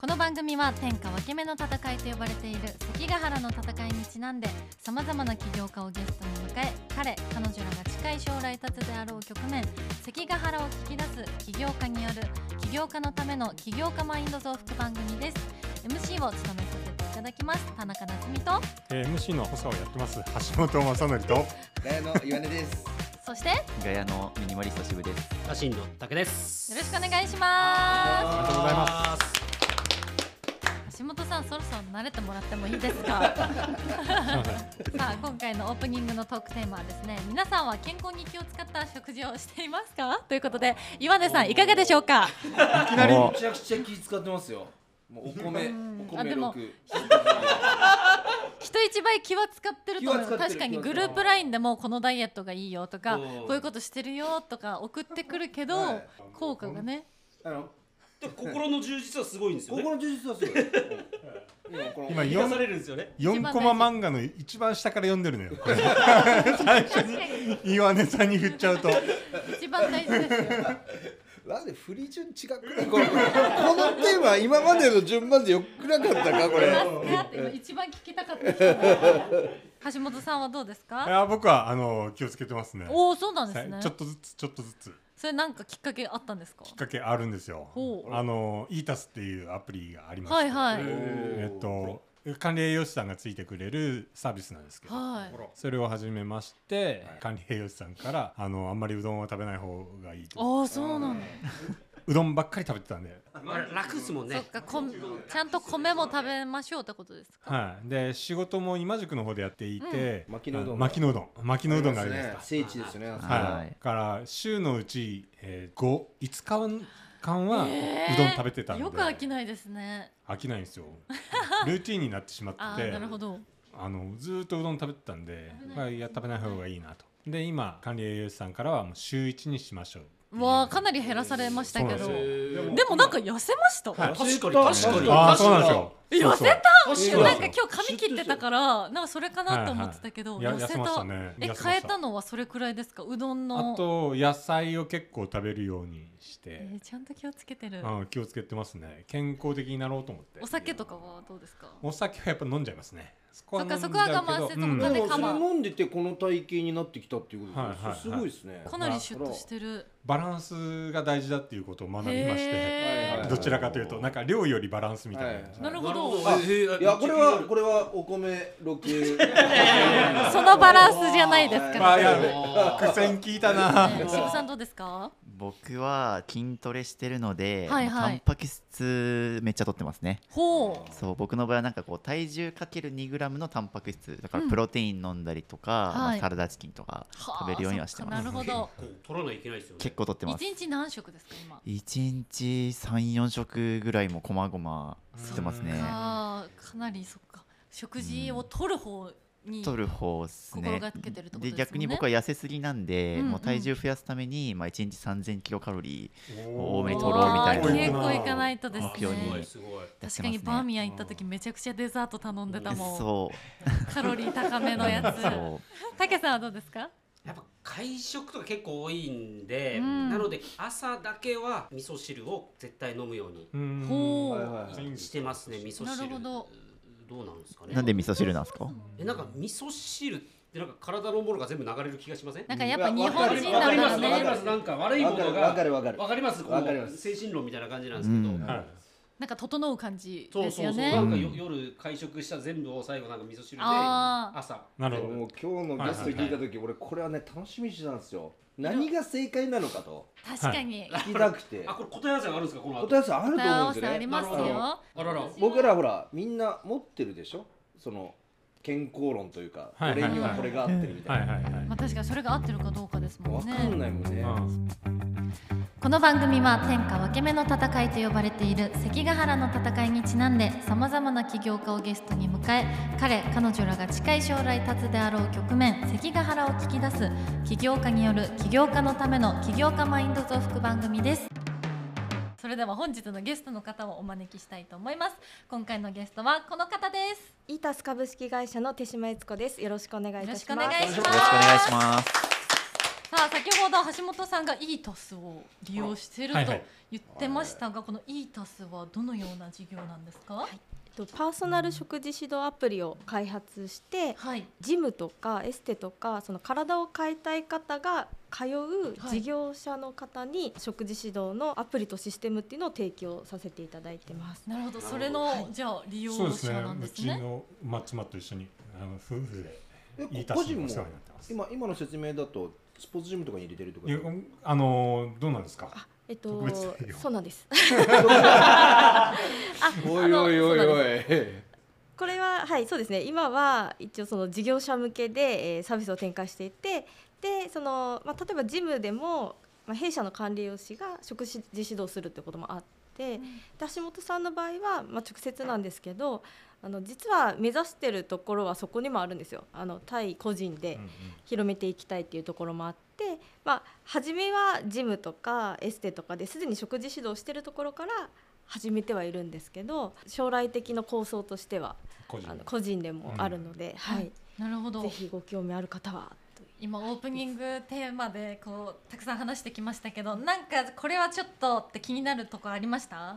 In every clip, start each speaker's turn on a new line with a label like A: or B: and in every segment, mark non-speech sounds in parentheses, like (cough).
A: この番組は天下分け目の戦いと呼ばれている関ヶ原の戦いにちなんでさまざまな起業家をゲストに迎え彼彼女らが近い将来立つであろう局面関ヶ原を聞き出す起業家による起業家のための起業家マインド増幅番組です MC を務めさせていただきます田中夏実と
B: えー MC の補佐をやってます橋本正則と
C: ガヤの岩根です。
A: そしてよ
D: ガヤのミニマリスト渋です。
E: 家臣の竹です。
A: ろしくお願いします
B: ありがとうございます
A: 橋本さんそろそろ慣れてもらってもいいですか？(laughs) さあ今回のオープニングのトークテーマはですね皆さんは健康に気を使った食事をしていますか？ということで岩根さんいかがでしょうか？
C: いきなり？めちゃくちゃ気使ってますよ。もうお米、お米
A: あでも
C: 六。
A: 人一倍気は使ってると思う。確かにグループラインでもこのダイエットがいいよとか
C: うん
A: こういうことしてるよとか送ってくるけど、
C: はい
A: 効果がね
C: あの
E: で心の充実はすごいんですよね。
C: 心の充実はすごい。うん。今この
B: 今
E: 癒さ
B: 4
E: れるんですよね。
B: 四コマ漫画の一番下から読んでるのよ。最初に岩根さんに振っちゃうと。
A: 一番大事ですよ。
C: なんで振り順違くない？このテーマ今までの順番でよくなかったか？これ。
A: 一番聞きたかったです橋本さんはどうです
B: い
A: か
B: や僕はあの気をつけてますね。
A: おおそうなんですね。
B: ちょっとずつちょっとずつ
A: それなんかきっかけあったんですか？
B: きっかけあるんですよ。
A: ほう。
B: あのイータスっていうアプリがありまして、
A: はいはい。
B: えっと管理栄養士さんがついてくれるサービスなんですけど。
A: はい。
B: それを始めまして、管理栄養士さんからあのあんまりうどんは食べない方がいいと。
A: ああそうなんだ
B: うどんばっかり食べてたんで。
E: まあ楽ですもんね。
A: そっ。かこんちゃんと米も食べましょうってことですか？
B: はい、で仕事も今宿の方でやっていて、
C: うん。巻きのうどん
B: あ巻きのうどん。巻きのうどんがありますか。
C: 聖地ですね。
B: はい、
D: はい。
B: から週のうち、えー、5, 5日間はうどん食べてたんで、
A: よく飽きないですね。
B: 飽きないんですよ。ルーティンになってしま
A: あ
B: って。
A: あなるほど。
B: あのずーっとうどん食べてたんで、まあ、いや食べない方がいいなと。で今管理栄養士さんからはもう週1にしましょう
A: うわあかなり減らされましたけど。でもなんか痩せました、
B: はい。
E: 確かに。確かに。
B: ああそうなんですよ。
A: 痩せ
B: そうそう
E: 確かに。
A: なんか今日髪切ってたからなんかそれかなと思ってたけど、痩せた？え変えたのはそれくらいですか？うどんの？
B: あと野菜を結構食べるようにして、
A: えーちゃんと気をつけてる。
B: うん気をつけてますね。健康的になろうと思って。
A: お酒とかはどうですか？
B: お酒はやっぱ飲んじゃいますねそ
A: っかそこは我慢せず
B: うん。
A: 他で
C: でもそれ飲んでてこの体型になってきたっていうこと
B: はいはいはい。
C: ですごいですね。
A: かなりシュッとしてる
B: バランスが大事だっていうことを学びましてどちらかというと。なんか量よりバランスみたいな、
C: はい
A: なるほど。
C: いやこれはこれはお米六。(laughs)
A: そのバランスじゃないですか。
B: まあい。
A: ね (laughs)
B: や苦戦聞いたな。
A: ね渋さんどうですか？
D: 僕は筋トレしてるので、
A: はいはい
D: タンパク質めっちゃ取ってますね。
A: ほう
D: そう僕の場合はなんかこう体重かける2グラムのタンパク質だか
A: うん
D: らプロテイン飲んだりとか、まあ
A: はい
D: サラダチキンとか食べるようにはしてます。
A: なるほど
E: こう取らないといけないですよね。
D: 結構取ってます。
A: 一日何食ですか今
D: ？1日3、4食ぐらいもこまごま吸ってますね。
A: かなりそっか食事を取る方に
D: 取る方ですね。
A: 心がけてるってことですもんね。
D: で逆に僕は痩せすぎなんで、
A: うんうん。
D: もう体重増やすために、まあ、1日3000キロカロリー
B: お
D: 多めに取ろうみたいな。
A: 結構いかないとですね。確かにバーミヤン行った時めちゃくちゃデザート頼んでたもん。
D: そう。
A: カロリー高めのやつ。たけさんはどうですか？
E: やっぱ会食とか結構多いんで、
A: うん。
E: なので朝だけは味噌汁を絶対飲むようにしてますね。味噌
A: な
E: 汁。
A: るほど
E: どうなんですかね。
D: なんで味噌汁なんですか？
E: えなんか味噌汁ってなんか体のものが全部流れる気がしません？
A: なんかやっぱ日本
C: わか
A: だか
E: ります。
A: ら
E: わかります。
A: ね
E: なんか悪いものが
C: わかるわかる
E: わかりますこ
C: わかります。
E: の精神論みたいな感じなんですけど、
D: うん。
B: はい
A: なんか整う感じ
E: そうそうそう、
A: ですよね
E: なんかよ夜会食した全部を最後なんか味噌汁で朝。
B: なるほど。
C: もう今日のゲスト聞いた時俺これはね楽しみにしてたんですよ。何が正解なのかと。
A: 確かに。
C: 聞きたくて。
E: あ。これ答え合わせがあるんですか？この後。
C: 答え合わせあると思うんですよね。
A: せありますよ。
E: あらら。
C: 僕らほらみんな持ってるでしょ？その健康論というか、
B: はいはいはい。
C: 俺にはこれが合ってるみたいな、
A: まあ確かにそれが合ってるかどうかですもん
C: 分かん
A: ね
C: ないもんね、
B: うん
A: この番組は天下分け目の戦いと呼ばれている関ヶ原の戦いにちなんでさまざまな起業家をゲストに迎え彼彼女らが近い将来立つであろう局面関ヶ原を聞き出す起業家による起業家のための起業家マインド増幅番組です。それでは本日のゲストの方をお招きしたいと思います。今回のゲストはこの方です。
F: イータス株式会社の手島悦子です。よろしくお願いいたします。
A: よろしくお願いしますさあ先ほど橋本さんがイータスを利用してると
B: はいはい
A: 言ってましたが、このイータスはどのような事業なんですか？
F: えっとパーソナル食事指導アプリを開発して
A: はい。
F: ジムとかエステとかその体を変えたい方が通う事業者の方に食事指導のアプリとシステムっていうのを提供させていただいてます。
A: なるほど。それの、じゃあ利用
B: そうですね
A: 者なんで
B: う
A: すね。
B: ちのマッチマと一緒にあの夫婦で
C: え
B: いいた
C: 個人も
B: すのお世話になってます
C: 今今の説明だとスポーツジムとかに入れてるとか
B: いやあのどうなんですか？
F: あえっとそうなんです。(laughs)
C: おいおいおいおい。
F: これははいそうですね。今は一応その事業者向けで、えーサービスを展開していてでその、まあ、例えばジムでも、まあ、弊社の管理栄養士が食事指導するってこともあって、で橋本さんの場合は、まあ、直接なんですけどあの実は目指してるところはそこにもあるんですよ。あの対個人で
B: うんうん。
F: 広めていきたいっていうところもあって、まあ、初めはジムとかエステとかですでに食事指導してるところから始めてはいるんですけど将来的な構想としては
B: 個人
F: あの個人でもあるので、はい、
A: なるほど。
F: ぜ。ひご興味ある方は。と
A: 今オープニングテーマでこうたくさん話してきましたけど、なんかこれはちょっとって気になるとこありました？
F: あ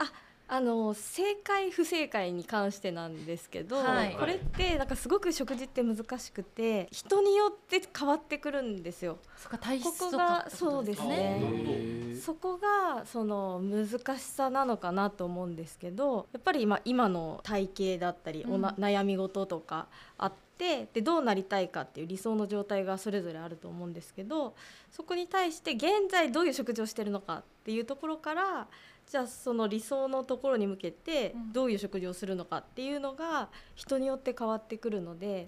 F: あの正解不正解に関してなんですけど、
A: はい。
F: これってなんかすごく食事って難しくて人によって変わってくるんですよ。
A: そっか体
F: ここ
A: 質とか
F: がそうです
E: あ
F: ねそこがその難しさなのかなと思うんですけどやっぱり今今の体型だったり、おな
A: うん
F: 悩み事とかあってでどうなりたいかっていう理想の状態がそれぞれあると思うんですけどそこに対して現在どういう食事をしてるのかっていうところからじゃあその理想のところに向けて
A: うん
F: どういう食事をするのかっていうのが人によって変わってくるので。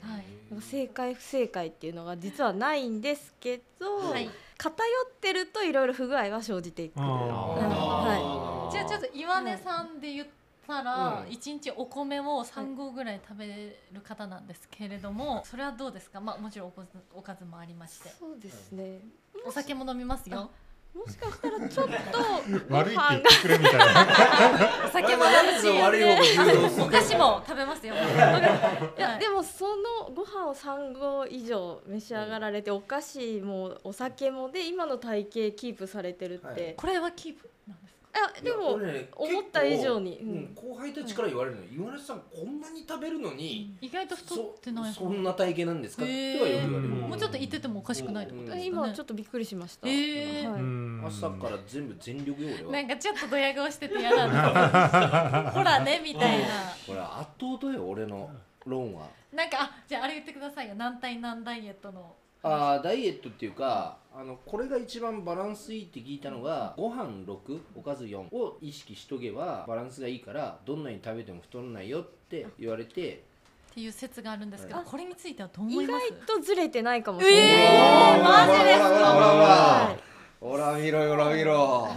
F: 正解不正解っていうのが実はないんですけど、
A: はい。
F: 偏ってるといろいろ不具合は生じてくる。
B: あー
F: は
A: じゃあちょっと岩根さんで言ったら
C: うん
A: 一日お米を3合ぐらい食べる方なんですけれども、それはどうですか？まあもちろんおかずおかずもありまして、
F: そうですね。
A: お酒も飲みますよ。
F: もしかしたらちょっと
B: 悪いって言
F: ご飯
B: ってくれみたいな。
A: お酒も飲むし、お菓子も食べますよ。
F: いやでもそのご飯を3合以上召し上がられてお菓子もお酒もで今の体型キープされてるって、
C: はい。
A: これはキープ？
F: やでも思った以上に。
C: 結構うん。後輩たちから言われるの岩根さんこんなに食べるのに
A: 意外と太ってない
C: そそんな体型なんですか？ってはよく言われる。
B: うん。
A: もうちょっと言っててもおかしくないってことですかね。
F: 今ちょっとびっくりしました。
A: えー。
F: はい。
B: うん。
C: 朝から全部全力よ俺は。
A: なんかちょっとドヤ顔してて嫌だ (laughs) ほらねみたいな。
C: これ圧倒とよ俺の論は。
A: なんかあじゃああれ言ってくださいよ。何対何ダイエットの
C: あーダイエットっていうかあのこれが一番バランスいいって聞いたのがご飯6おかず4を意識しとけばバランスがいいからどんなに食べても太らないよって言われて
A: っていう説があるんですけど
C: はい。
A: これについてはどう思い
F: 意
A: ます？
F: 外とずれてないかもしれない。
A: えーマジですか？
C: ほら見ろほら見ろ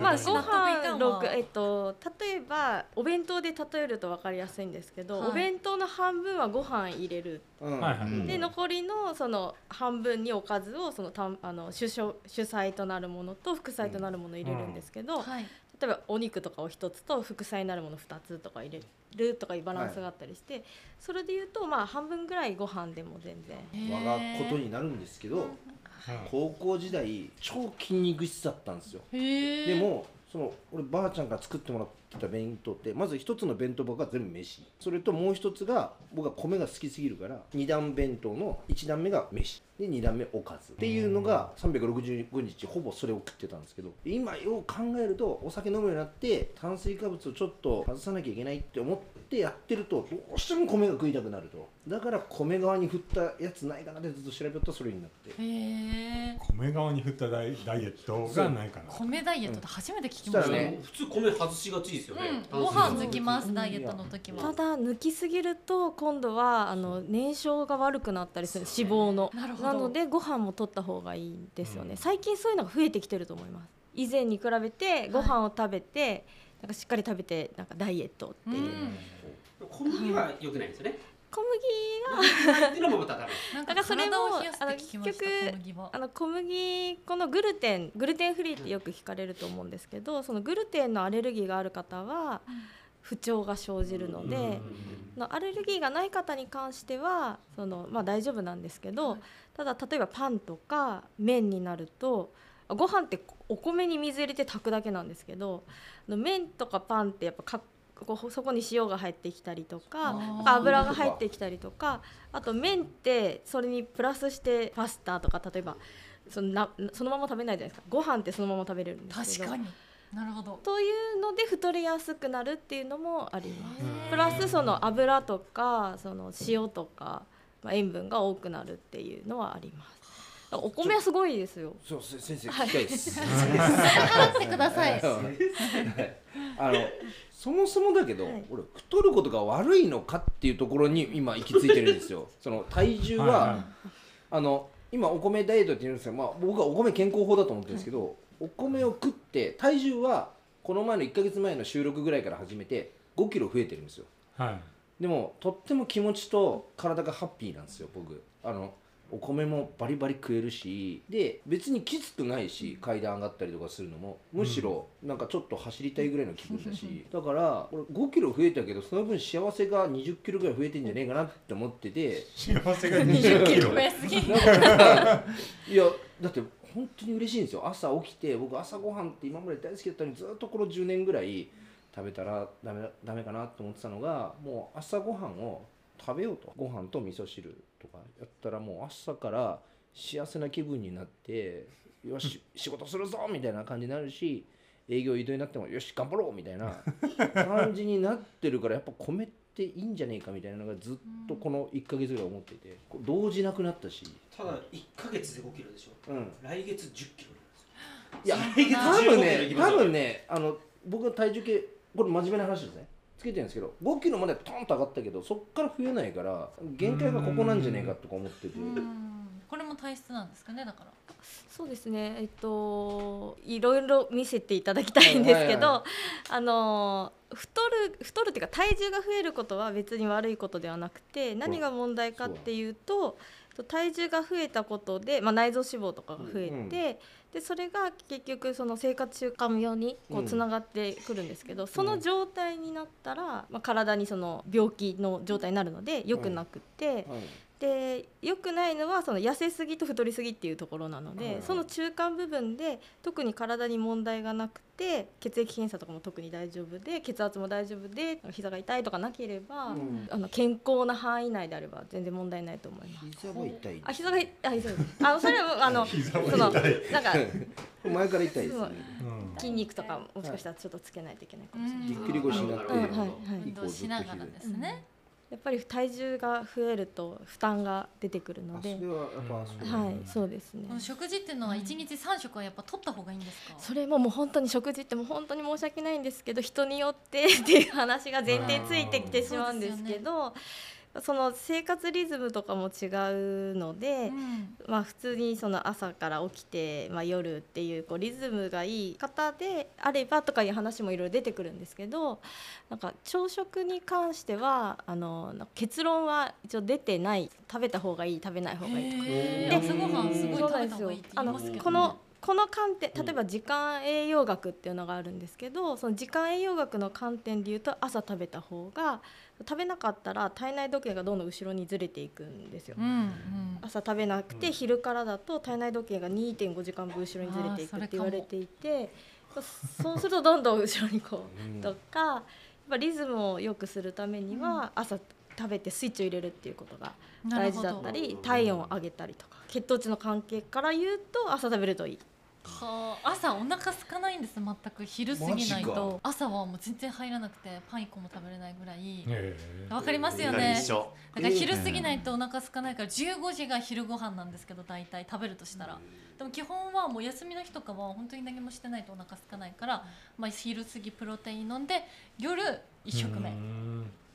F: まあご飯
A: んわ。
F: 六えっと例えばお弁当で例えると分かりやすいんですけど、
A: はい。
F: お弁当の半分はご飯入れる、
C: うん。
B: はいはい。
C: うん。
F: で残りのその半分におかずをそのたんあの主食主菜となるものと副菜となるものを入れるんですけど、
A: はい。
F: 例えばお肉とかを一つと副菜になるもの2つとか入れるとかいうバランスがあったりして、それで言うとまあ半分ぐらいご飯でも全然。
C: 我がことになるんですけど高校時代超筋肉質だったんですよ。でもその俺ばあちゃんから作ってもらってた弁当ってまず一つの弁当箱が全部飯。それともう一つが僕は米が好きすぎるから二段弁当の一段目が飯。で二段目おかず。っていうのが365日ほぼそれを食ってたんですけど今よう考えるとお酒飲むようになって炭水化物をちょっと外さなきゃいけないって思ってやってるとどうしても米が食いたくなると。だから米側に振ったやつないかなってずっと調べるとそれになって。
A: へえ
B: 米側に振ったダイダイエットがないかな。
A: 米ダイエットって初めて聞き
C: そ
A: ました。た
C: しらね
E: 普通米外しがちですよね、
A: うん、ご飯抜きますダイエットの時
F: た
A: は
F: だ抜きすぎると今度はあの燃焼が悪くなったりする脂肪の。
A: なるほど。
F: のでご飯も取った方がいいんですよね、
B: うん。
F: 最近そういうのが増えてきてると思います。以前に比べてご飯を食べて、なんかしっかり食べてなんかダイエットっていう、
A: うん
E: 小麦は良くないですよね。
F: 小麦
E: っていうのもまたダメ
A: なんか
F: それもあの結
A: 小麦は。
F: あの小麦粉のグルテングルテンフリーってよく聞かれると思うんですけどそのグルテンのアレルギーがある方は不調が生じるので、のアレルギーがない方に関してはその、まあ、大丈夫なんですけど、ただ例えばパンとか麺になるとご飯ってお米に水入れて炊くだけなんですけど麺とかパンってやっぱかこうそこに塩が入ってきたりとか油が入ってきたりとかあと麺ってそれにプラスしてパスタとか例えばそのなそのまま食べないじゃないですか。ご飯ってそのまま食べれるんですけど。
A: 確かに。なるほど。
F: というので太りやすくなるっていうのもあります。プラスその油とかその塩とか、まあ、塩分が多くなるっていうのはあります。お米はすごいですよ。
C: そうせ先生聞きたいです。(laughs)
A: 話してください
C: あのそもそもだけど、
F: はい
C: 俺太ることが悪いのかっていうところに今行き着いてるんですよ。(laughs) その体重は、
B: はいはい
C: あの今お米ダイエットって言うんですけど、まあ、僕はお米健康法だと思ってるんですけど、お米を食って体重はこの前の1ヶ月前の収録ぐらいから始めて5キロ増えてるんですよ。
B: はい
C: でもとっても気持ちと体がハッピーなんですよ僕あのお米もバリバリ食えるしで別にきつくないし階段上がったりとかするのもむしろなんかちょっと走りたいぐらいの気分だし (laughs) だから俺5キロ増えたけどその分幸せが20キロぐらい増えてんじゃねえかなって思ってて。
B: 幸せが
A: 20
B: 20
A: キ
B: キロ
C: いやだって本当に嬉しいんですよ。朝起きて僕朝ごはんって今まで大好きだったのにずっとこの10年ぐらい食べたらダメだダメかなと思ってたのがもう朝ごはんを食べようと。ご飯と味噌汁とかやったらもう朝から幸せな気分になってよし仕事するぞみたいな感じになるし営業移動になってもよし頑張ろうみたいな感じになってるからやっぱ米っていいんじゃねえかみたいなのがずっとこの1ヶ月ぐらい思ってて動じなくなったし。た
E: だ1ヶ月で5キロでしょ。
C: うん。
E: 来月10キロ
C: いや多分
E: 15
C: ね多分ねあの僕の体重計これ真面目な話ですねつけてるんですけど5キロまでトンと上がったけどそっから増えないから限界がここなんじゃねえかとか思ってて。
A: うん。これも体質なんですかねだから。
F: そうですね。えっといろいろ見せていただきたいんですけど、
C: は
F: あの太る太るっていうか体重が増えることは別に悪いことではなくて何が問題かっていうと体重が増えたことで、まあ、内臓脂肪とかが増えて、でそれが結局その生活習慣病にこ
C: う
F: うんつながってくるんですけど、その状態になったら、まあ、体にその病気の状態になるので良くなくて。
C: はい
F: で良くないのはその痩せすぎと太りすぎっていうところなので、
C: はい
F: その中間部分で特に体に問題がなくて血液検査とかも特に大丈夫で血圧も大丈夫で膝が痛いとかなければ、
C: うん。
F: あの健康な範囲内であれば全然問題ないと思います。
C: 膝は痛いん
F: あ膝がいあ (laughs) 膝が痛いあのそれはあのそのなんか (laughs)
C: 前から痛いですね。
B: うん。
F: 筋肉とかもしかしたらちょっとつけないといけないかもしれない。
C: ぎっくり腰になって
F: うんはいはい。
A: 運動しながらですね、
F: やっぱり体重が増えると負担が出てくるので。
C: あそれ、はやっぱそう
F: はいそうですね。
A: 食事っていうのは1日3食はやっぱ取った方がいいんですか、
F: それももう本当に食事ってもう本当に申し訳ないんですけど人によってっていう話が前提ついてきてしまうんですけどその生活リズムとかも違うので、
A: うん。
F: まあ、普通にその朝から起きて、まあ、夜っていうこうリズムがいい方であればとかいう話もいろいろ出てくるんですけどなんか朝食に関してはあの結論は一応出てない。食べた方がいい食べない方がいいとか。
A: ごはんすごい食べ
F: そうなんですよ
A: た方がいいって
F: あの
A: 言いますけど
F: このこの観点例えば時間栄養学っていうのがあるんですけどその時間栄養学の観点でいうと朝食べた方が食べなかったら体内時計がどんどん後ろにずれていくんですよ。
A: う。んうん。
F: 朝食べなくて昼からだと体内時計が2.5時間分後ろにずれていくって言われていてそそうするとどんどん後ろにこ
C: うん。
F: うとかやっぱリズムを良くするためには朝食べてスイッチを入れるっていうことが大事だったり体温を上げたりとか血糖値の関係から言うと朝食べるといい。
A: はあ。朝お腹空かないんです全く昼過ぎないと。朝はもう全然入らなくてパン1個も食べれないぐらい。
B: ええ。
A: わかりますよね。だから昼過ぎないとお腹空かないから15時が昼ご飯なんですけど大体。食べるとしたら。でも基本はもう休みの日とかは本当に何もしてないとお腹空かないから、まあ、昼過ぎプロテイン飲んで夜1食目。
B: うん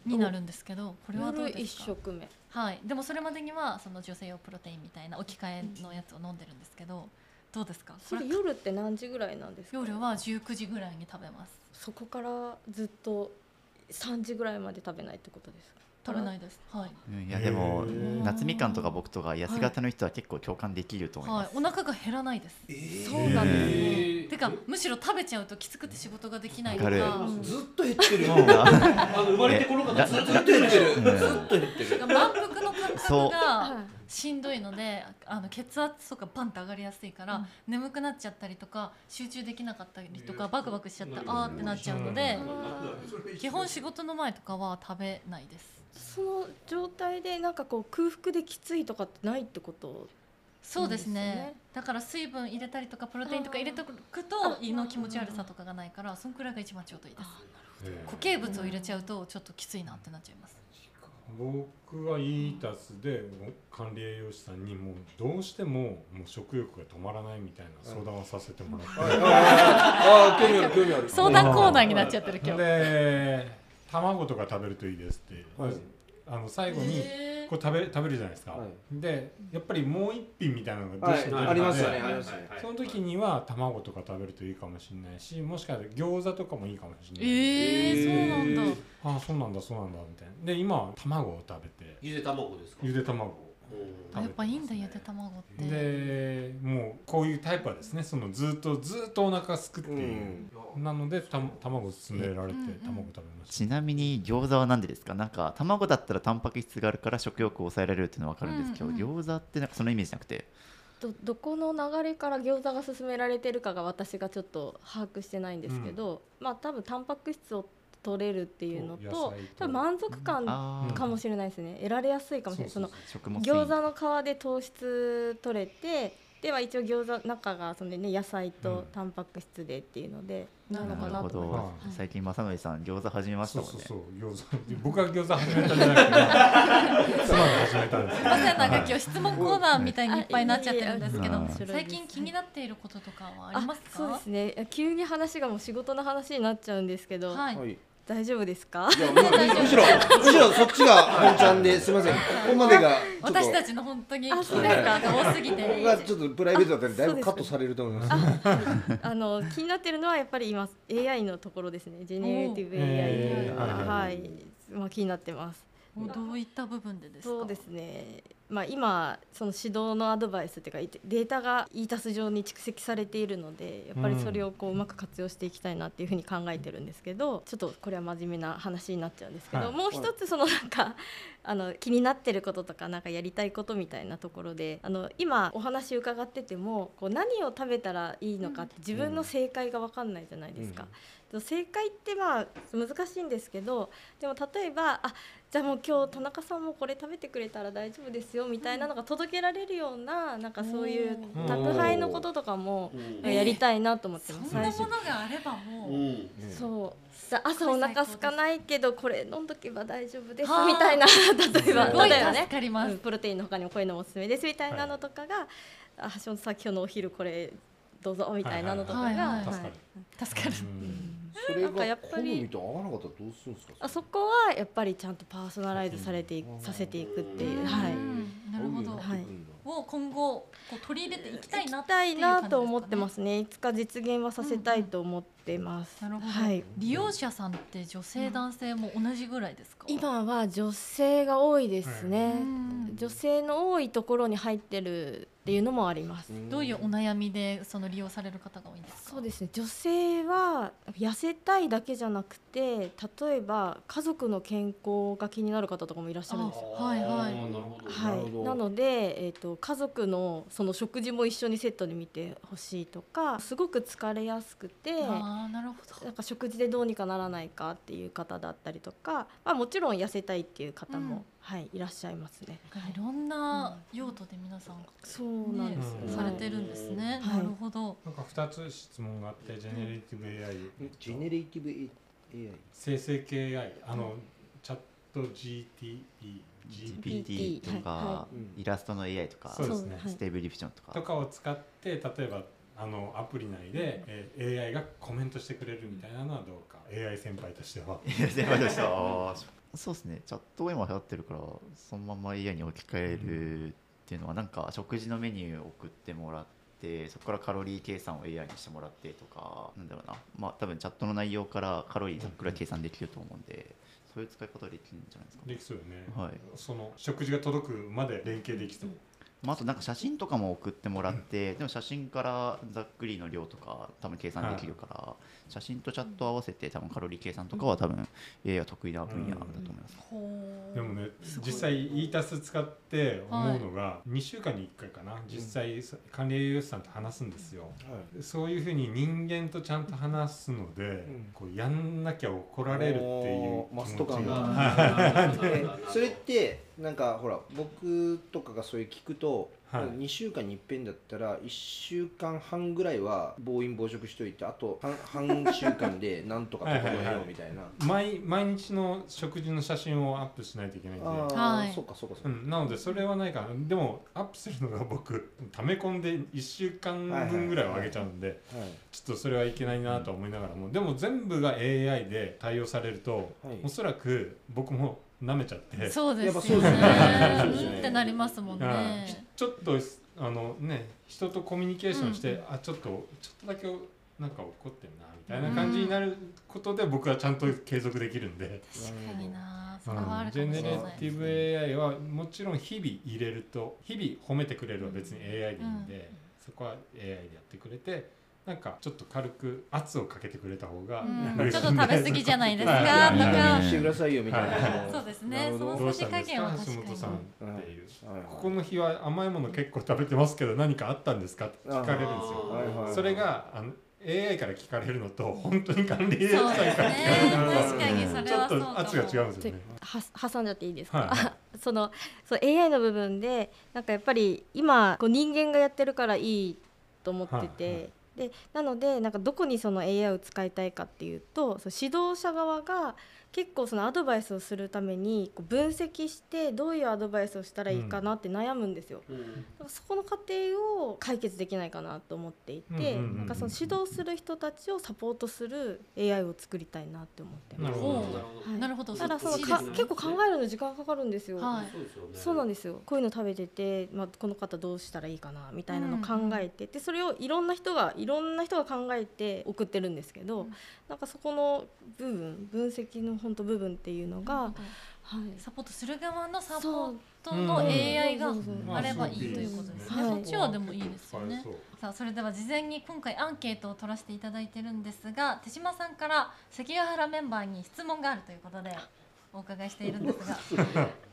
A: になるんですけどこれはどうですか？
F: 食目。
A: はい、でもそれまでにはその女性用プロテインみたいな置き換えのやつを飲んでるんですけどどうですか？
F: それ夜って何時ぐらいなんですか？
A: 夜は19時ぐらいに食べます
F: そこからずっと3時ぐらいまで食べないってことですか？
A: 食べないです。はい。
D: うんいやでも夏みかんとか僕とか痩せ型の人は結構共感できると思います、
A: はい。お腹が減らないです。
F: そうなんですね。
E: え
A: てかむしろ食べちゃうときつくて仕事ができないと
D: わか
C: ずっと減ってる。
B: うん。
E: あの生まれてこの方
D: え
E: ずっと
C: ずっと減ってる。
D: うん。
C: ずっと減ってる。
A: 満腹の感覚が
F: はい
A: しんどいのであの血圧とかバンと上がりやすいから、
F: うん。
A: 眠くなっちゃったりとか集中できなかったりとかバクバクしちゃってあーってなっちゃうので基本仕事の前とかは食べないです
F: その状態でなんかこう空腹できついとかってないってこと
A: そうですね。
F: ね。
A: だから水分入れたりとかプロテインとか入れておくと胃の気持ち悪さとかがないからそんくらいが一番ちょうどいいです。固形物を入れちゃうとちょっときついなってなっちゃいます。
B: 僕はイータスで管理栄養士さんにもうどうしてももう食欲が止まらないみたいな相談をさせてもらって、
C: はいああ興味ある興味ある
A: 相談コーナーになっちゃってる今日
B: で卵とか食べるといいですって、
C: はい。
B: あの最後にこう食べ食べるじゃないですか、
C: はい。
B: でやっぱりもう一品みたいなのがどうしても
C: はい。ありますありますね
B: その時には卵とか食べるといいかもしれないしもしかしたら餃子とかもいいかもしれない、
A: えー、そうなんだ。
B: ああそうなんだそうなんだみたいな。で今は卵を食べて。
E: ゆで卵ですか？
B: ゆで卵
A: やっぱいいんだゆで卵って。
B: でもうこういうタイプはですねそのずっとずっとお腹すくっていう、なのでた卵勧められて
A: うんうん
B: 卵食べました、
D: ちなみに餃子は何でですか？なんか卵だったらタンパク質があるから食欲を抑えられるっていうのは分かるんですけど、
A: うんうん
D: 餃子ってなんかそのイメージなくて？
F: どどこの流れから餃子が勧められてるかが私がちょっと把握してないんですけど、まあ多分タンパク質を取れるっていうのと多分満足感かもしれないですね。得られやすいかもしれない。その餃子の皮で糖質取れてでは一応餃子中がその、ね、野菜
B: うん。
F: とタンパク質でっていうので、なのか
D: なるほ
F: なと思い
D: ど、
F: ます。
B: はい。
D: 最近正則さん餃子始めましたもんね。
B: そうそうそう。餃子僕が餃子始めたんじゃなくて妻が始めたんですけど。
A: まさなんか今日質問コーナーみたいにいっぱいになっちゃってるんですけど最近気になっていることとかはありますか？
F: そうですね。急に話がもう仕事の話になっちゃうんですけど、
A: はい、
C: はい
F: 大丈夫ですか？
C: いやむ (laughs) むしろむしろそっちが本ちゃんですみません。ここまでが
A: 私たちの本当に
F: あ
A: 気になることが多すぎ
C: ここ
A: て
C: がちょっとプライベートだったらだいぶカットされると思います。
F: あの気になってるのはやっぱり今 AI のところですね。
B: generative
F: AI
B: えー
F: はい、まあ、気になってます。
A: もうどういった部分でですか？
F: そうですね、まあ、今その指導のアドバイスっていうかデータが e タス上に蓄積されているのでやっぱりそれをこううまく活用していきたいなっていうふうに考えてるんですけどちょっとこれは真面目な話になっちゃうんですけど、
B: はい。
F: もう一つそのなんか (laughs) あの気になってることとかなんかやりたいことみたいなところであの今お話伺っててもこう何を食べたらいいのかって自分の正解が分かんないじゃないですか。正解ってまあ難しいんですけどでも例えばあじゃあもう今日田中さんもこれ食べてくれたら大丈夫ですよみたいなのが届けられるようななんかそういう
A: うん。
F: 宅配のこととかも
E: うん。
F: やりたいなと思ってます
A: そんなものがあればもう、
E: うん。
F: そう。だ朝お腹空かないけどこれ飲んどけば大丈夫です
A: はあ。
F: みたいな例えば
A: すごい
F: 例えばね。
A: 助かります、
F: うんプロテインの他にもこういうのもおすすめですみたいなのとかが、あ橋本さん今日のお昼これどうぞみたいなのとかが、
A: はいはい
F: はい。
B: 助かる。
A: 助かる、
B: うん
C: それ
F: なんかや
C: が
F: っぱり
C: 好みと合わなかったらどうするんですか？
F: あそこはやっぱりちゃんとパーソナライズされてさせていくっていう、
A: うん。
F: はい、
A: なるほど、
F: はい
A: を今後こう取り入れていきたいなっていう感じですか、ね、
F: たいなと思ってますね。いつか実現はさせたいと思ってます、
A: なるほど、
F: はい。
A: 利用者さんって女性、男性も同じぐらいですか？
F: 今は女性が多いですね、
A: うん。
F: 女性の多いところに入ってるっていうのもあります、
A: どういうお悩みでその利用される方が多いんですか？
F: そうですね。女性は痩せたいだけじゃなくて例えば家族の健康が気になる方とかもいらっしゃるんですよ。
A: はいはい。
E: あーなるほど。
F: はい、
C: なるほど。
F: なので、えー、と家族のその食事も一緒にセットで見てほしいとかすごく疲れやすくて
A: ああなるほど。
F: なんか食事でどうにかならないかっていう方だったりとか、まあ、もちろん痩せたいっていう方も、
A: うん。
F: はい、いらっしゃいますね。
A: いろんな用途で皆さん、
F: そうなんですね
A: されてるんですね、
F: はい
A: なるほど。
B: なんか2つ質問があってジェネレティブ AI
C: ジェネレーティブ AI
B: 生成系 AI あのチャット GTE GPT
D: とか、
F: は
C: うん
D: イラストの AI とか
B: そうですね。
F: はい。
D: Stable Diffusion とか。
B: とかを使って例えばあのアプリ内で、えー AI がコメントしてくれるみたいなのはどうか。AI 先輩としては。
D: 先輩としては。(laughs) そうですね。チャットが今流行ってるからそのまま AI に置き換えるっていうのはなんか食事のメニューを送ってもらってそこからカロリー計算を AI にしてもらってとかなんだろうな。まあ多分チャットの内容からカロリーざっくりは計算できると思うんでそういう使い方できるんじゃないですか
B: できそうよね、
D: はい。
B: その食事が届くまで連携できそう、
D: まあ、あとなんか写真とかも送ってもらって、でも写真からざっくりの量とか多分計算できるから、写真とチャット合わせて多分カロリー計算とかは多分 AI は得意な分野だと思います、
A: ほう
B: でもね実際 e タス使って思うのが、2週間に1回かな。実際管理栄養士さんと話すんですよ、そういうふうに人間とちゃんと話すので、
C: ん。
B: こうやんなきゃ怒られるっていう気
C: スト感
B: 持ちが
C: が
E: なるほど
C: えそれってなんかほら僕とかがそれ聞くと、
B: はい。
C: 2週間に一遍だったら1週間半ぐらいは暴飲暴食しといてあと半 (laughs) 半週間でなんとか整えようみたいな。
B: 毎毎日の食事の写真をアップしないといけないんで。
C: ああ、
A: はい。
C: そうかそうかそうか、
B: うん、なのでそれはないかな。でもアップするのが僕溜め込んで1週間分ぐらいは上げちゃうんで
C: はい。
B: ちょっとそれはいけないなとは思いながらも。でも全部が AI で対応されると、
C: はい。
B: おそらく僕も舐めちゃって。
A: そうですよ
C: やっぱそうですよ
A: ね。
C: ね
A: ってなりますもん
B: はい。
A: ね
B: ちょっとあのね人とコミュニケーションして、あちょっとちょっとだけなんか怒ってんなみたいな感じになることで僕はちゃんと継続できるんで、
A: 確かにな。そ
B: うジェネ
A: かもしれない
B: レティブ AI はもちろん日々入れると日々褒めてくれるは別に AI でいいんで、そこは AI でやってくれてなんかちょっと軽く圧をかけてくれた方が
A: ちょっと食べ過ぎじゃないですか？とか
C: してくださいよみたいな、
B: はい。
A: そうですねその
B: どうしたんです
A: 加減は
B: か
A: 確かに。
B: 橋本さんっていう。ここの日は甘いもの結構食べてますけど何かあったんですか？って聞かれるんですよ。それがあの AI から聞かれるのと本当に管理栄養士さんから聞かれ
A: ね。
B: るの
A: 確かにそ
B: はちょっと圧が違うんですよね。
F: は挟んじゃっていいですか、
B: はい。(laughs)
F: そのそう AI の部分でなんかやっぱり今こう人間がやってるからいいと思ってて、
B: はいはい
F: でなのでなんかどこにその AI を使いたいかっていうとそう指導者側が結構そのアドバイスをするためにこう分析してどういうアドバイスをしたらいいかなって悩むんですよ。
E: うん
F: だからそこの過程を解決できないかなと思っていて、
B: うんうんうんうん
F: なんかその指導する人たちをサポートする AI を作りたいなって思ってます。
B: なるほど
E: なるほど。
F: はい。
A: なるほど。
F: ただそのか結構考えるの時間かかるんですよ。
A: はい。
E: そうですよね。
F: そうなんですよ。こういうの食べてて、まあ、この方どうしたらいいかなみたいなのを考えて、でそれをいろんな人がいろんな人が考えて送ってるんですけど、
A: うん。
F: なんかそこの部分分析の本当部分っていうのが、はい、
A: サポートする側のサポートの
B: うん。
A: AI があればいいということですね。
F: はい。
A: そっちはでもいいですよね。さあそれでは事前に今回アンケートを取らせていただいてるんですが手島さんから関ヶ原メンバーに質問があるということでお伺いしているんですが。(laughs)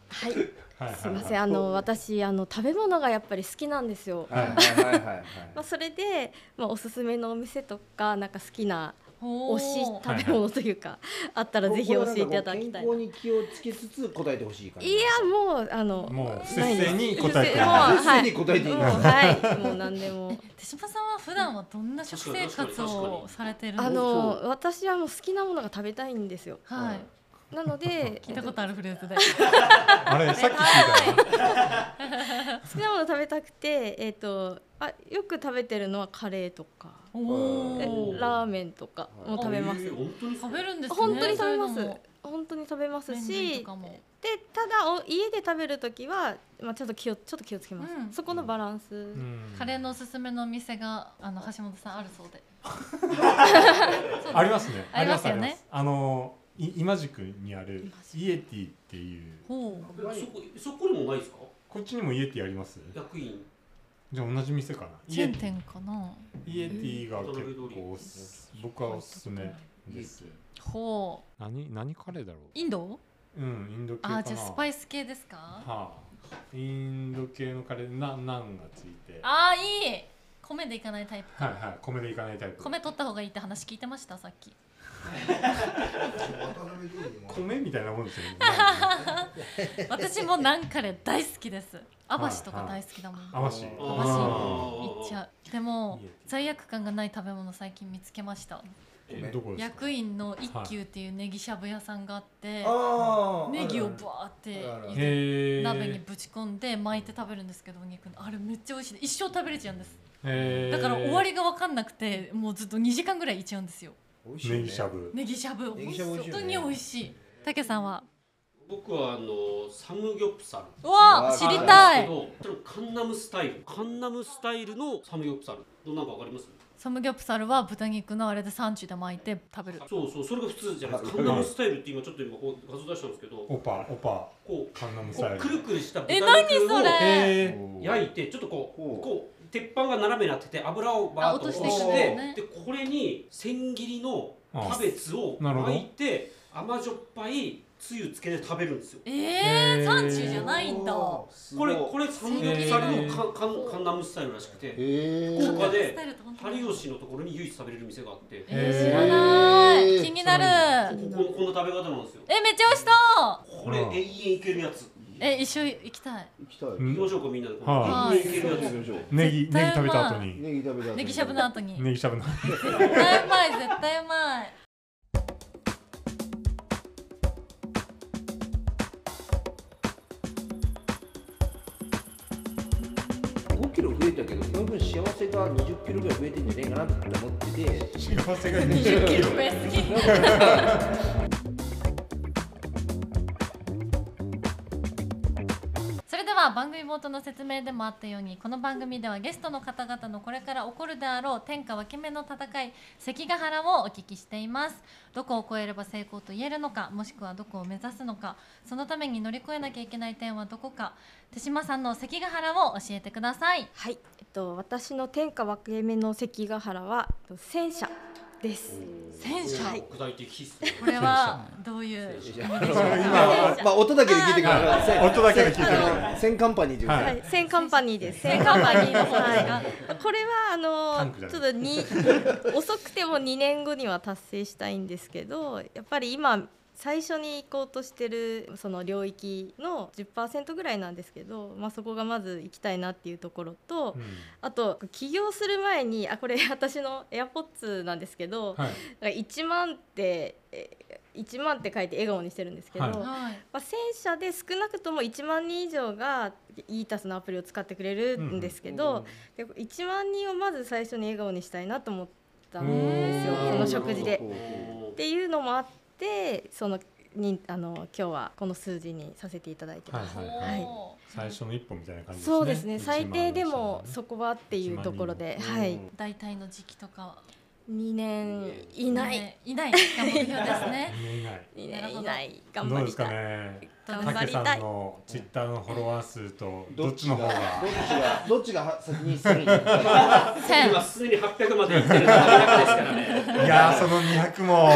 F: はい、すみません。あの私あの食べ物がやっぱり好きなんですよ。
C: はい。はい。はい。はい。は (laughs) い
F: まあ、それで、まあ、おすすめのお店とかなんか好きな
A: お
F: 推し
A: ー。
F: 食べ物というか、あったらぜひ教えていただきたいな。
C: 健康に気をつけつつ答えてほしい
F: いやもうあの
B: もう不
F: ないです。
B: 正に答えて
F: もうはい。
C: 答えていい
F: もうはい。もう何でも。
A: 手島さんは普段はどんな食生活をされてるんです
F: あ
A: か
F: の私はもう好きなものが食べたいんですよ。
A: はい。
F: なので
A: 聞いたことあるフレーズで。
B: あれさっき聞いたよ。(laughs)
F: 好きなもの食べたくてえっ、とあよく食べてるのはカレーとか。
A: お
F: え
A: ー
F: ラーメンとかも食べます。
E: あえー本当に
A: 食べるんですね。
F: 本当に食べます。本当に食べますし。でただお家で食べる時はまあちょっと気をちょっと気をつけます、
A: うん。
F: そこのバランス、
B: うん。
A: カレーのおすすめのお店があの橋本さんあるそうで。(laughs)
B: ありますね。(laughs)
A: ありますよね。
B: あのい今宿にあるイエティっていう。
A: ほう。
E: えそこそこにもないですか？
B: こっちにもイエティあります。
E: 役員
B: じゃあ同じ店かな。イエティ
A: チェーン店かな。
B: イエティが結構僕はおすすめです。
A: ほう。
B: 何何カレーだろう？
A: インド？
B: うんインド系かな。
A: あじゃあスパイス系ですか？
B: はあ。インド系のカレーなナンがついて。
A: あーいい。米でいかないタイプ
B: はいはい米でいかないタイプ。
A: 米取った方がいいって話聞いてましたさっき
B: 米みたいなもんですよね。
A: 私もナンカレー大好きです。アバシとか大好きだもん。
B: アワシ
A: アバシ
E: あ
A: いっちゃう。でも罪悪感がない食べ物最近見つけました。
B: えどこですか？
A: 役員の一休っていうネギしゃぶ屋さんがあって
C: あー。
A: ネギをバーって鍋にぶち込んで巻いて食べるんですけどお肉の。あれめっちゃ美味しい。一生食べれちゃうんです。だから終わりが分かんなくてもうずっと2時間ぐらいいっちゃうんですよ
C: 美味しいよね。
B: ネギしゃぶ。
A: ネギしゃぶ。本当に美味しい。たけさんは？
E: 僕はあのサムギョプサル。
A: うわ
C: あ
A: 知りたい。
E: カンナムスタイル。カンナムスタイルのサムギョプサル。どんなんかわかります？
A: サムギョプサルは豚肉のあれでサンチュで巻いて食べる。
E: そうそう。それが普通じゃないですか。カンナムスタイルって今ちょっと今こう画像出したんですけど。
B: オパオパ
E: こう
B: カンナムスタイル。
E: くるくるした豚
A: え
E: 肉
A: 何それ？
E: を
B: へ
E: 焼いてちょっとこう。こう鉄板が斜めになってて油をバーッと落とし
A: してね
E: でこれに千切りのキ
B: あ
E: ャベツを
B: なるほど。
E: 巻いて甘じょっぱいつゆつけて食べるんですよ。
A: え
B: へー。
A: ー、サンチュじゃないんだ。
E: これこれサムギョプサルのカンカンカンナムスタイルらしくて
C: へえ
E: 福岡で有吉のところに唯一食べれる店があって
A: えー、知らない。気になる。
E: こここんな食べ方なんですよ。
A: えめっちゃ美味しそう。
E: これ永遠いけるやつ
A: え一緒行きたい。
C: 行きたい。
B: うん。
E: 行きましょう。かみんなで
B: はい。
C: 行きましょう
B: ネギネギ食べた後
A: う
B: に。
C: ネギ食べた後
A: ネギしゃぶの後に。
B: ネギしゃぶの
A: 絶対うまい絶対うまい。
C: 5キロ増えたけどその分幸せが20キロぐらい増えてんじゃねえかなって思ってて。
B: 幸せが
A: 20
B: 20
A: キ
B: ロ。
A: 増えすぎは番組冒頭の説明でもあったようにこの番組ではゲストの方々のこれから起こるであろう天下分け目の戦い関ヶ原をお聞きしています。どこを越えれば成功と言えるのかもしくはどこを目指すのかそのために乗り越えなきゃいけない点はどこか。手島さんの関ヶ原を教えてください。
F: はい、えっと私の天下分け目の関ヶ原は戦車。です。
A: 戦車、
F: はい。
E: 具体的必須
A: これはどういう意味でしょうか？
C: まあ音だけで聞いてください
B: 音だけで聞いてる
C: あの戦カンパニー
F: 戦カンパニーです。
A: 戦カンパニーの方ですか？
F: はい。これはあのちょっとに遅くても2年後には達成したいんですけど、やっぱり今最初に行こうとしてるその領域の10%ぐらいなんですけど、まあそこがまず行きたいなっていうところと、
B: うん。
F: あと起業する前にあこれ (laughs) 私の AirPods なんですけど、
B: はい。
F: だから1万ってえ1万って書いて笑顔にしてるんですけど、
B: はい。
A: はい。
F: まあ、戦車で少なくとも1万人以上が e-TAS のアプリを使ってくれるんですけど、で1万人をまず最初に笑顔にしたいなと思ったんですよの食事で。
E: お
F: っていうのもあってそのにあの今日はこの数字にさせていただいてます。
B: はい
F: はい
A: お
B: 最初の一歩みたいな感じですね。
F: そうですね。最低で
B: 1万
F: も
B: 人
F: そこはっていうところで、
C: うん
F: はい、
A: ー大体の時期とかは
F: 2 (laughs) 年以内、
A: ねい。ない。が目標ですね。
B: 見えない
F: 2年以内。頑
B: どうですか
F: 張りたい。
B: ね
F: 頑
B: たけさ
F: 張りたい
B: んのツイッターのフォロワー数とど
C: どっち
B: の方が？
C: どっちがどっちが先に
E: 今 (laughs) すでに800までいってるのが200ですからね。
B: いやーその200も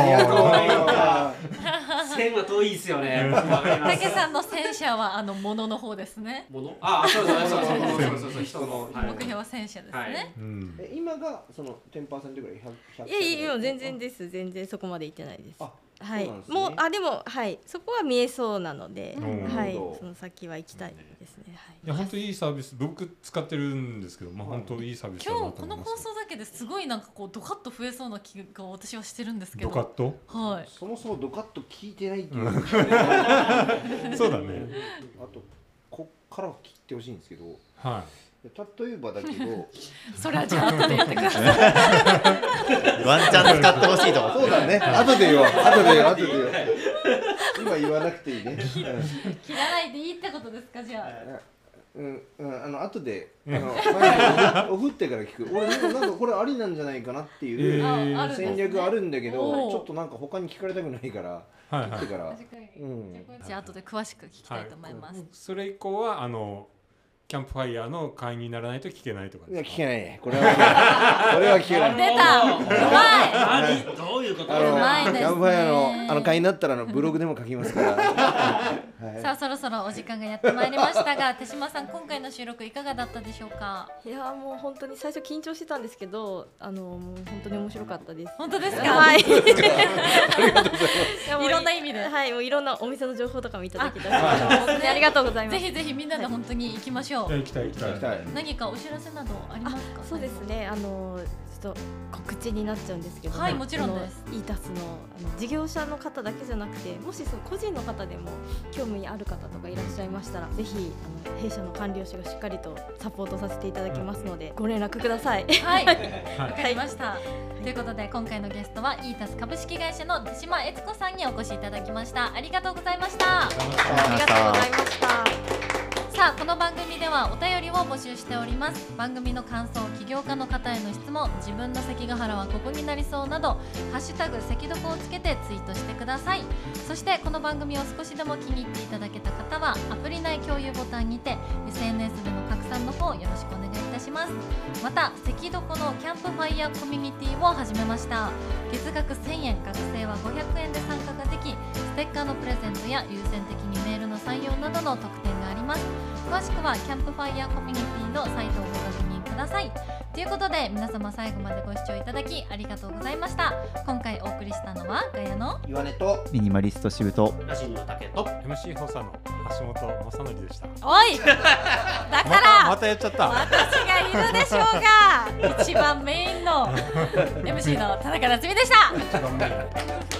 E: 1000は遠いですよね。
A: たけさんの戦車はあのものの方ですね。
E: ものああそうそうそうそうそうそうそう人のはい。
A: 目標は戦車ですね、
C: え今がその10%ぐらい100 100
F: いやいやいや全然です。全然そこまで行ってないです。
C: あ
F: はい、もうあでもはい。そこは見えそうなので、
B: うん
F: はい。その先は行きたいですね。はい。
B: いや本当いいサービス僕使ってるんですけどまあ本当いいサービス
A: 今日この放送だけですごいなんかこうドカッと増えそうな気が私はしてるんですけど。
B: ドカッと？
A: はい。
C: そもそもドカッと聞いてないっていう、(laughs)
B: そうだね。
C: あとこっからは切ってほしいんですけど。
B: は
C: 例えばだけど (laughs)
A: それはじゃあ後で言ってください。
D: ワンチャン使ってほしいと思って
C: そうだね。後で言おう後で言おう後で言おう今言わなくていいね。
A: 切らないでいいってことですかじゃあ。
C: うん、うん、あの後であのおふってから聞く。俺でもなんかこれありなんじゃないかなっていう、戦略あるんだけどちょっとなんか他に聞かれたくないから切ってから、うん。
A: じゃあ後で詳しく聞きたいと思います、
B: それ以降はあのキャンプファイヤーの会員にならないと聞けないとか
C: いや
B: ですか？
C: 聞けないね。これは (laughs) これは聞けない。
A: 出た。うまい。
E: 何どういうこと？
C: あの
A: うまいですね。
C: キャンプファイヤーのあの会員になったらあのブログでも書きますから、はい
A: さあそろそろお時間がやってまいりましたが手島さん今回の収録いかがだったでしょうか？
F: いやもう本当に最初緊張してたんですけどあのもう本当に面白かったです。
A: 本当ですか、
F: はい。(laughs)
A: いろんな意味で。
F: はい、もういろんなお店の情報とかもいただきたし本当にありがとうございます。
A: ぜひぜひみんなで本当に行きましょう、
B: いや行きたい。行きたい
C: 行きたい。
A: 何かお知らせなどありますか？
F: そうですね。あのちょっと告知になっちゃうんですけど、
A: はいもちろんです。
F: イータスのあの事業者の方だけじゃなくて、もしその個人の方でも興味ある方とかいらっしゃいましたら、ぜひあの弊社の管理者がしっかりとサポートさせていただきますので、ご連絡ください。
A: はい。
B: はい。
A: わかりました、ということで今回のゲストはイータス株式会社の手島悦子さんにお越しいただきました。ありがとうございました。
F: ありがとうございました。
A: さあこの番組ではお便りを募集しております。番組の感想起業家の方への質問自分の関ヶ原はここになりそうなどハッシュタグ関どこをつけてツイートしてください。そしてこの番組を少しでも気に入っていただけた方はアプリ内共有ボタンにて SNS でのさんの方よろしくお願いいたします。また関どこのキャンプファイヤーコミュニティを始めました。月額1000円学生は500円で参加ができステッカーのプレゼントや優先的にメールの採用などの特典があります。詳しくはキャンプファイヤーコミュニティのサイトをご確認ください。ということで皆様最後までご視聴いただきありがとうございました。今回お送りしたのはガヤの
C: 岩根と
D: ミニマリストシブと
E: ラジンの竹と
B: MC 補佐の橋本正則でした。
A: おい (laughs) だから
B: またやっちゃった。
A: 私がいるでしょうが (laughs) 一番メインの (laughs) MC の田中夏実でした。
B: 一番目